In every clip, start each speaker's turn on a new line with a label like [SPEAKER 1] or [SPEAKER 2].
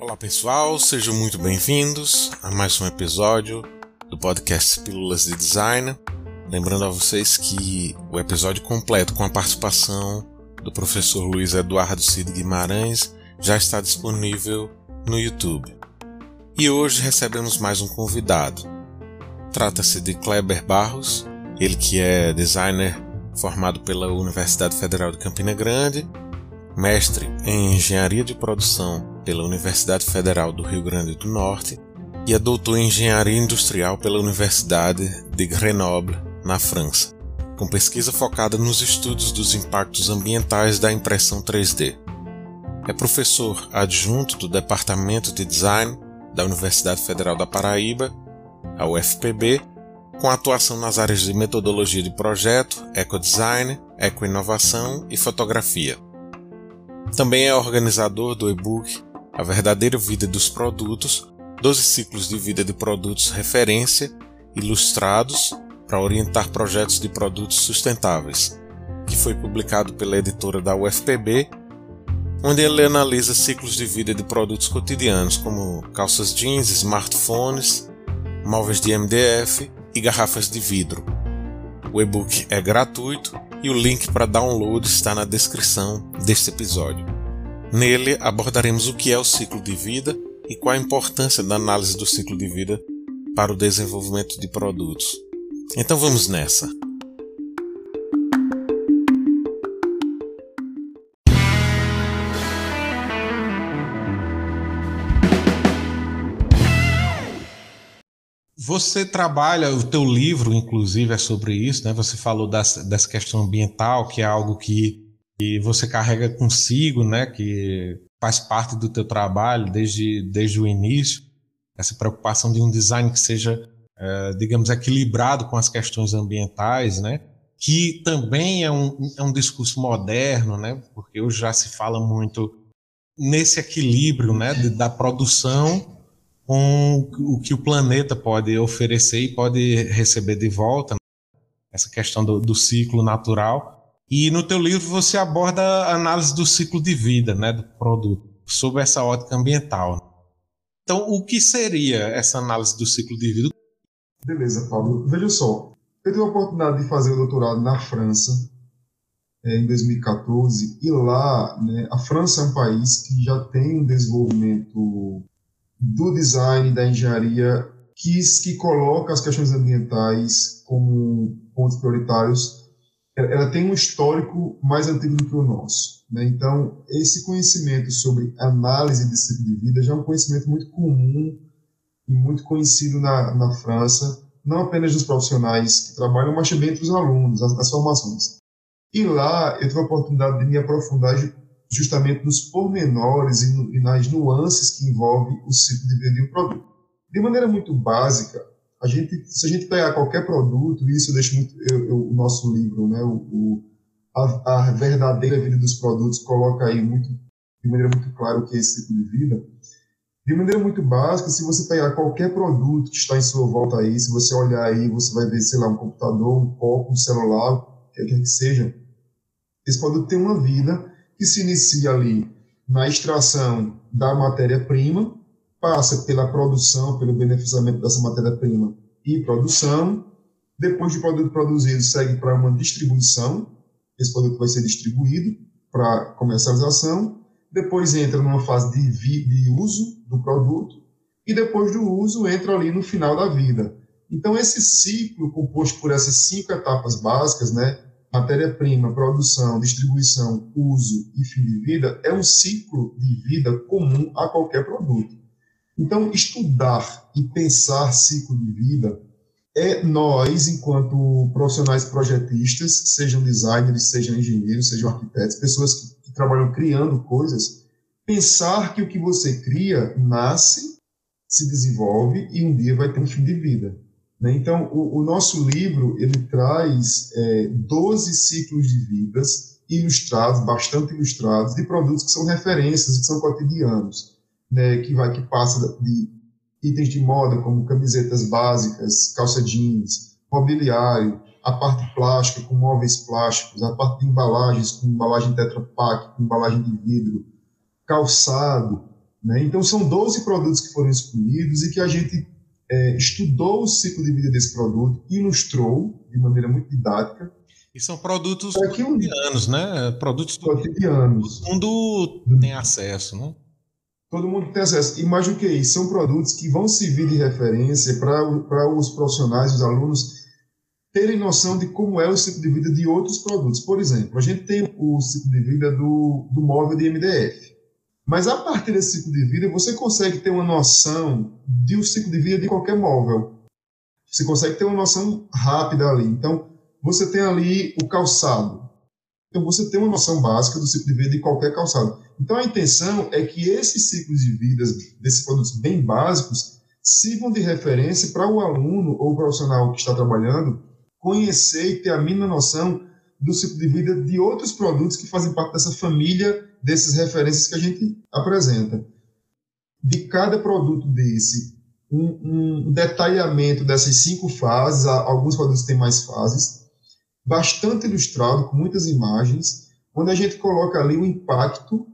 [SPEAKER 1] Olá pessoal, sejam muito bem-vindos a mais um episódio do podcast Pílulas de Design. Lembrando a vocês que o episódio completo com a participação do professor Luiz Eduardo Cid Guimarães já está disponível no YouTube. E hoje recebemos mais um convidado. Trata-se de Kleber Barros, ele que é designer formado pela Universidade Federal de Campina Grande, mestre em engenharia de produção pela Universidade Federal do Rio Grande do Norte e é doutor em engenharia industrial pela Universidade de Grenoble, na França, com pesquisa focada nos estudos dos impactos ambientais da impressão 3D. É professor adjunto do Departamento de Design da Universidade Federal da Paraíba, a UFPB, com atuação nas áreas de metodologia de projeto, ecodesign, ecoinovação e fotografia. Também é organizador do e-book A Verdadeira Vida dos Produtos, 12 ciclos de vida de produtos referência, ilustrados para orientar projetos de produtos sustentáveis, que foi publicado pela editora da UFPB onde ele analisa ciclos de vida de produtos cotidianos como calças jeans, smartphones, móveis de MDF e garrafas de vidro. O e-book é gratuito e o link para download está na descrição deste episódio. Nele abordaremos o que é o ciclo de vida e qual a importância da análise do ciclo de vida para o desenvolvimento de produtos. Então vamos nessa! Você trabalha, o teu livro, inclusive, é sobre isso, né? Você falou das, dessa questão ambiental, que é algo que, que você carrega consigo, né? Que faz parte do teu trabalho desde, desde o início. Essa preocupação de um design que seja, é, digamos, equilibrado com as questões ambientais, né? Que também é um, é um discurso moderno, né? Porque hoje já se fala muito nesse equilíbrio, né? De, da produção com o que o planeta pode oferecer e pode receber de volta, né? essa questão do, do, ciclo natural. E no teu livro você aborda a análise do ciclo de vida né, do produto, sob essa ótica ambiental. Então, o que seria essa análise do ciclo de vida?
[SPEAKER 2] Beleza, Pablo. Veja só, eu tive a oportunidade de fazer o doutorado na França é, em 2014 e lá, né, a França é um país que já tem um desenvolvimento do design da engenharia que, que coloca as questões ambientais como pontos prioritários, ela tem um histórico mais antigo do que o nosso. Né? Então, esse conhecimento sobre análise de ciclo de vida já é um conhecimento muito comum e muito conhecido na, na França, não apenas dos profissionais que trabalham, mas também entre os alunos, as, as formações. E lá eu tive a oportunidade de me aprofundar justamente nos pormenores e, nas nuances que envolve o ciclo de vida de um produto. De maneira muito básica, a gente, se a gente pegar qualquer produto, isso eu deixo muito, eu, eu, o nosso livro, né, o, o a, a, verdadeira vida dos produtos coloca aí muito, de maneira muito clara o que é esse ciclo de vida. De maneira muito básica, se você pegar qualquer produto que está em sua volta aí, se você olhar aí, você vai ver, sei lá, um computador, um copo, um celular, o que quer que seja, esse produto tem uma vida que se inicia ali na extração da matéria-prima, passa pela produção, pelo beneficiamento dessa matéria-prima e produção. Depois de produto produzido, segue para uma distribuição. Esse produto vai ser distribuído para comercialização. Depois entra numa fase de, de uso do produto. E depois do uso, entra ali no final da vida. Então, esse ciclo composto por essas cinco etapas básicas, né, matéria-prima, produção, distribuição, uso e fim de vida é um ciclo de vida comum a qualquer produto. Então, estudar e pensar ciclo de vida é nós, enquanto profissionais projetistas, sejam designers, sejam engenheiros, sejam arquitetos, pessoas que, que trabalham criando coisas, pensar que o que você cria nasce, se desenvolve e um dia vai ter um fim de vida. Né? Então, o, o, nosso livro ele traz é, 12 ciclos de vidas ilustrados, bastante ilustrados, de produtos que são referências, que são cotidianos, né? que vai que passa de itens de moda como camisetas básicas, calça jeans, mobiliário, a parte plástica com móveis plásticos, a parte de embalagens com embalagem Tetra Pak, com embalagem de vidro, calçado. Né? Então, são 12 produtos que foram escolhidos e que a gente é, estudou o ciclo de vida desse produto, ilustrou de maneira muito didática.
[SPEAKER 1] E são produtos cotidianos, né? Produtos
[SPEAKER 2] cotidianos.
[SPEAKER 1] Todo mundo tem acesso, né?
[SPEAKER 2] Todo mundo tem acesso. E mais do que isso, são produtos que vão servir de referência para os profissionais, os alunos, terem noção de como é o ciclo de vida de outros produtos. Por exemplo, a gente tem o ciclo de vida do, do móvel de MDF. Mas a partir desse ciclo de vida, você consegue ter uma noção do ciclo de vida de qualquer móvel. Você consegue ter uma noção rápida ali. Então, você tem ali o calçado. Então, você tem uma noção básica do ciclo de vida de qualquer calçado. Então, a intenção é que esses ciclos de vida desses produtos bem básicos sirvam de referência para o aluno ou o profissional que está trabalhando conhecer e ter a mínima noção do ciclo de vida de outros produtos que fazem parte dessa família dessas referências que a gente apresenta. De cada produto desse, um, um detalhamento dessas cinco fases, alguns produtos têm mais fases, bastante ilustrado, com muitas imagens, onde a gente coloca ali o impacto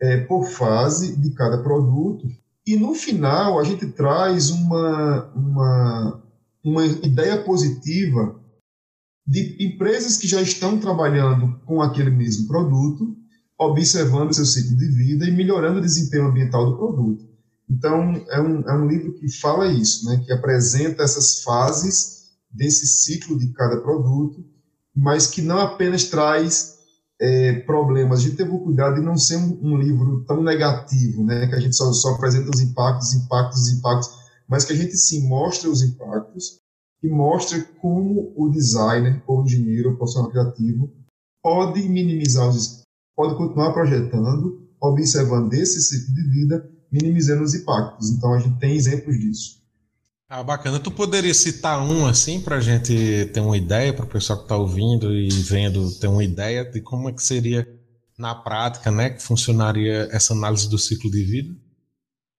[SPEAKER 2] é, por fase de cada produto. E no final, a gente traz uma, uma, uma ideia positiva de empresas que já estão trabalhando com aquele mesmo produto, observando seu ciclo de vida e melhorando o desempenho ambiental do produto. Então, é um, é um livro que fala isso, né, que apresenta essas fases desse ciclo de cada produto, mas que não apenas traz é, problemas. A gente teve o cuidado de não ser um, um, livro tão negativo, né, que a gente só, só apresenta os impactos, impactos, impactos, mas que a gente sim mostra os impactos e mostra como o designer, ou engenheiro, ou profissional criativo pode minimizar os pode continuar projetando, observando esse ciclo de vida, minimizando os impactos. Então a gente tem exemplos disso.
[SPEAKER 1] Ah, bacana. Tu poderia citar um assim para a gente ter uma ideia, para o pessoal que está ouvindo e vendo ter uma ideia de como é que seria na prática, né, que funcionaria essa análise do ciclo de vida?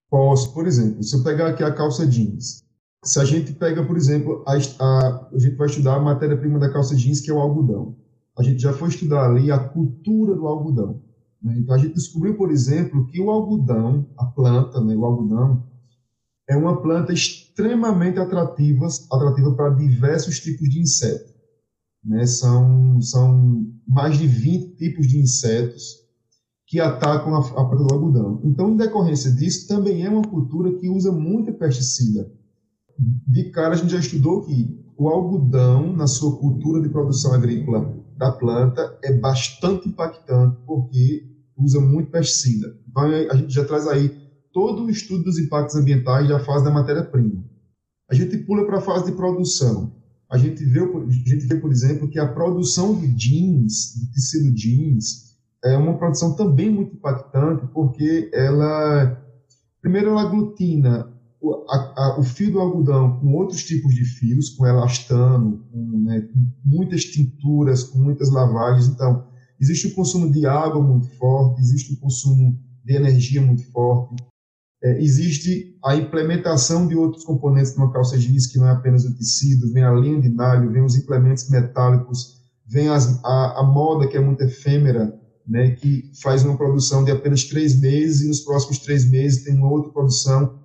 [SPEAKER 2] Posso, por exemplo, se eu pegar aqui a calça jeans, se a gente pega, por exemplo, a, a, a gente vai estudar a matéria-prima da calça jeans, que é o algodão. A gente já foi estudar ali a cultura do algodão. Né? Então, a gente descobriu, por exemplo, que o algodão, a planta, né, o algodão, é uma planta extremamente atrativa, atrativa para diversos tipos de insetos. Né? São, são mais de 20 tipos de insetos que atacam a, a planta do algodão. Então, em decorrência disso, também é uma cultura que usa muito pesticida de cara a gente já estudou que o algodão, na sua cultura de produção agrícola da planta, é bastante impactante porque usa muito pesticida. Então, a gente já traz aí todo o estudo dos impactos ambientais da fase da matéria-prima. A gente pula para a fase de produção. A gente, vê, a gente vê, por exemplo, que a produção de jeans, de tecido jeans, é uma produção também muito impactante porque ela, primeiro, ela aglutina o, a, a, o fio do algodão com outros tipos de fios, com elastano, com, né, com muitas tinturas, com muitas lavagens. Então, existe o consumo de água muito forte, existe o consumo de energia muito forte, é, existe a implementação de outros componentes de uma calça jeans, que não é apenas o tecido, vem a linha de nylon, vem os implementos metálicos, vem as, a, a moda que é muito efêmera, né, que faz uma produção de apenas três meses e nos próximos três meses tem uma outra produção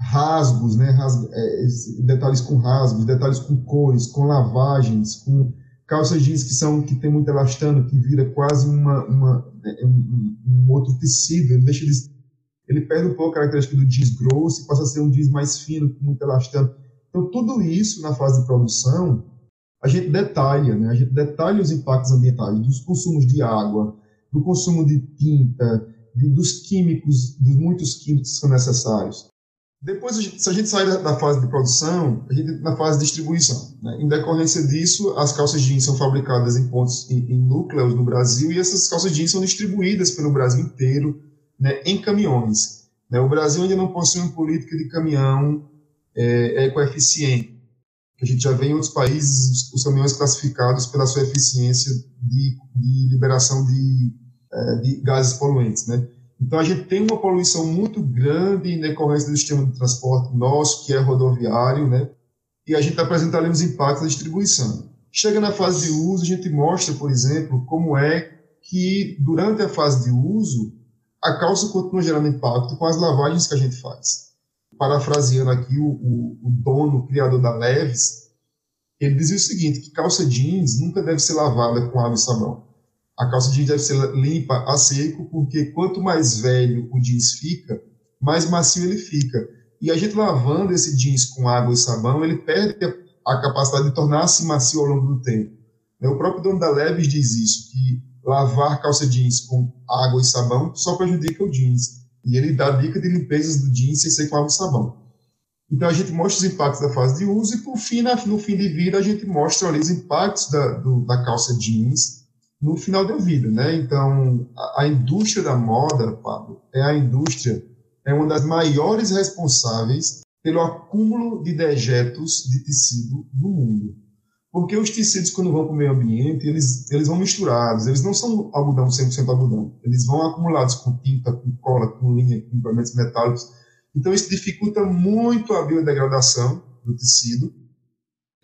[SPEAKER 2] rasgos, né, é, detalhes com rasgos, detalhes com cores, com lavagens, com calças jeans que são que tem muito elastano, que vira quase uma, uma é, um, um, outro tecido, ele deixa ele, ele perde um pouco a característica do jeans grosso e passa a ser um jeans mais fino, com muito elastano. Então tudo isso na fase de produção a gente detalha, né? A gente detalha os impactos ambientais dos consumos de água, do consumo de tinta, de, dos químicos, dos muitos químicos que são necessários. Depois, se a gente sair da, fase de produção, a gente na fase de distribuição. Né? Em decorrência disso, as calças jeans são fabricadas em pontos, em, em, núcleos no Brasil, e essas calças jeans são distribuídas pelo Brasil inteiro né, em caminhões. Né? O Brasil ainda não possui uma política de caminhão é, ecoeficiente. A gente já vê em outros países os caminhões classificados pela sua eficiência de, de liberação de, é, de gases poluentes, né? Então, a gente tem uma poluição muito grande em decorrência do sistema de transporte nosso, que é rodoviário, né? E a gente apresenta ali os impactos da distribuição. Chega na fase de uso, a gente mostra, por exemplo, como é que durante a fase de uso a calça continua gerando impacto com as lavagens que a gente faz. Parafraseando aqui o, o, o dono, o criador da Leves, ele dizia o seguinte, que calça jeans nunca deve ser lavada com água e sabão. A calça jeans deve ser limpa a seco, porque quanto mais velho o jeans fica, mais macio ele fica. E a gente lavando esse jeans com água e sabão, ele perde a, capacidade de tornar-se macio ao longo do tempo. Né, o próprio dono da Leves diz isso, que lavar calça jeans com água e sabão só prejudica o jeans. E ele dá dica de limpezas do jeans sem ser com água e sabão. Então a gente mostra os impactos da fase de uso e por fim, no fim de vida, a gente mostra ali os impactos da, do, da calça jeans no final da vida, né? Então a, a indústria da moda, Pablo, é a indústria é uma das maiores responsáveis pelo acúmulo de dejetos de tecido do mundo. Porque os tecidos, quando vão para o meio ambiente, eles, eles vão misturados, eles não são algodão 100% algodão, eles vão acumulados com tinta, com cola, com linha, com elementos metálicos. Então, isso dificulta muito a biodegradação do tecido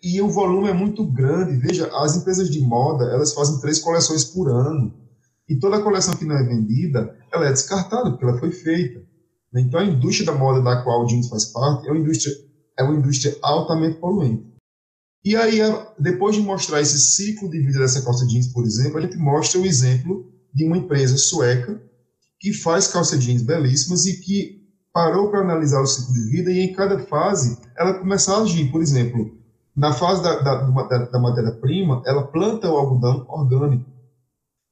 [SPEAKER 2] e o volume é muito grande. Veja, as empresas de moda, elas fazem três coleções por ano e toda coleção que não é vendida, ela é descartada, porque ela foi feita. Então, a indústria da moda da qual o jeans faz parte é uma indústria, é uma indústria altamente poluente. E aí, depois de mostrar esse ciclo de vida dessa calça jeans, por exemplo, a gente mostra o exemplo de uma empresa sueca que faz calça jeans belíssimas e que parou para analisar o ciclo de vida e em cada fase ela começa a agir. Por exemplo, na fase da, da, da, da matéria-prima, ela planta o algodão orgânico.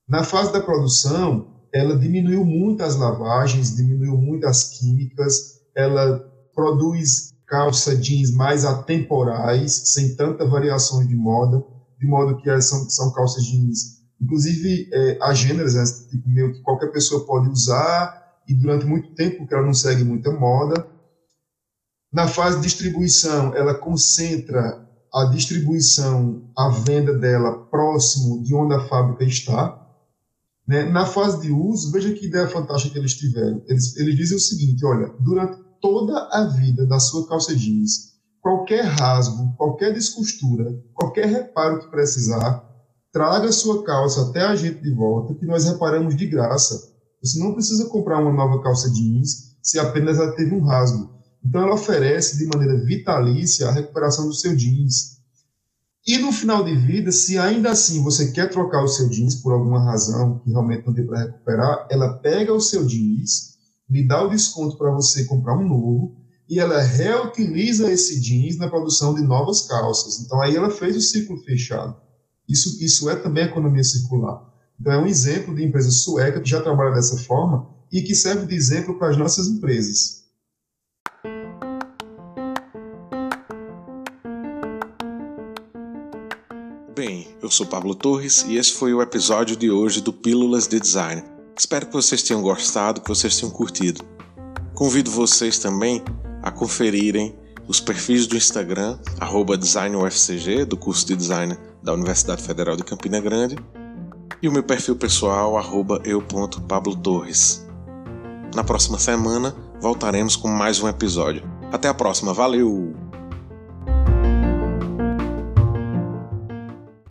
[SPEAKER 2] Na fase da produção, ela diminuiu muito as lavagens, diminuiu muito as químicas, ela produz calça jeans mais atemporais, sem tanta variação de moda, de modo que são, são calças jeans, inclusive é, agêneras, né, tipo, meio que qualquer pessoa pode usar, e durante muito tempo, porque ela não segue muita moda. Na fase de distribuição, ela concentra a distribuição, a venda dela próximo de onde a fábrica está. Né? Na fase de uso, veja que ideia fantástica que eles tiveram. Eles, eles dizem o seguinte: olha, durante toda a vida da sua calça jeans. Qualquer rasgo, qualquer descostura, qualquer reparo que precisar, traga sua calça até a gente de volta, que nós reparamos de graça. Você não precisa comprar uma nova calça jeans se apenas ela teve um rasgo. Então, ela oferece de maneira vitalícia a recuperação do seu jeans. E no final de vida, se ainda assim você quer trocar o seu jeans por alguma razão que realmente não tem para recuperar, ela pega o seu jeans lhe dá o desconto para você comprar um novo e ela reutiliza esse jeans na produção de novas calças. Então aí ela fez o ciclo fechado. Isso, isso é também economia circular. Então é um exemplo de empresa sueca que já trabalha dessa forma e que serve de exemplo para as nossas empresas.
[SPEAKER 1] Eu sou Pablo Torres e esse foi o episódio de hoje do Pílulas de Design. Espero que vocês tenham gostado, que vocês tenham curtido. Convido vocês também a conferirem os perfis do Instagram, DesignUFCG, do curso de design da Universidade Federal de Campina Grande, e o meu perfil pessoal, eu.pablotorres. Na próxima semana voltaremos com mais um episódio. Até a próxima, valeu!